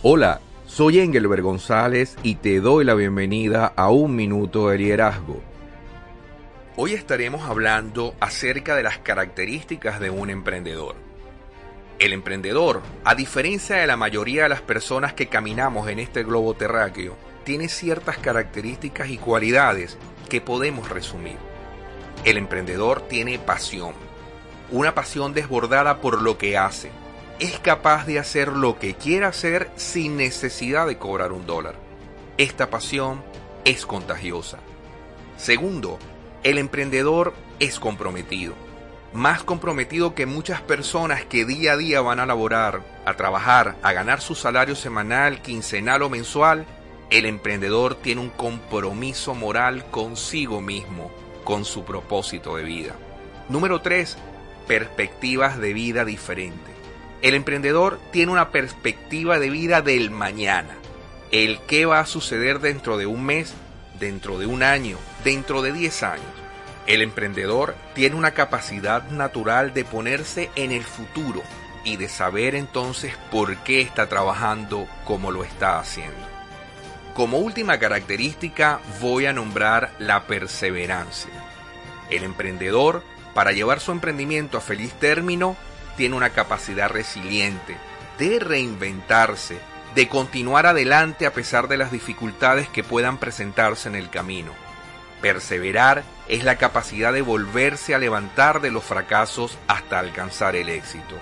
Hola, soy Engelbert González y te doy la bienvenida a Un Minuto de Liderazgo. Hoy estaremos hablando acerca de las características de un emprendedor. El emprendedor, a diferencia de la mayoría de las personas que caminamos en este globo terráqueo, tiene ciertas características y cualidades que podemos resumir. El emprendedor tiene pasión, una pasión desbordada por lo que hace. Es capaz de hacer lo que quiera hacer sin necesidad de cobrar un dólar. Esta pasión es contagiosa. Segundo, el emprendedor es comprometido. Más comprometido que muchas personas que día a día van a laborar, a trabajar, a ganar su salario semanal, quincenal o mensual, el emprendedor tiene un compromiso moral consigo mismo, con su propósito de vida. Número 3 perspectivas de vida diferentes. El emprendedor tiene una perspectiva de vida del mañana. El qué va a suceder dentro de un mes, dentro de un año, dentro de 10 años. El emprendedor tiene una capacidad natural de ponerse en el futuro y de saber entonces por qué está trabajando como lo está haciendo. Como última característica voy a nombrar la perseverancia. El emprendedor para llevar su emprendimiento a feliz término, tiene una capacidad resiliente de reinventarse, de continuar adelante a pesar de las dificultades que puedan presentarse en el camino. Perseverar es la capacidad de volverse a levantar de los fracasos hasta alcanzar el éxito.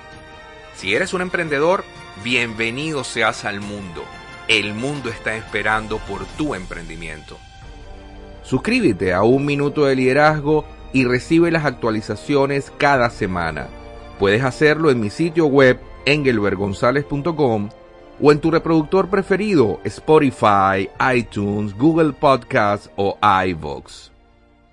Si eres un emprendedor, bienvenido seas al mundo. El mundo está esperando por tu emprendimiento. Suscríbete a Un Minuto de Liderazgo y recibe las actualizaciones cada semana. Puedes hacerlo en mi sitio web engelbergonzalez.com o en tu reproductor preferido Spotify, iTunes, Google Podcasts o iVoox.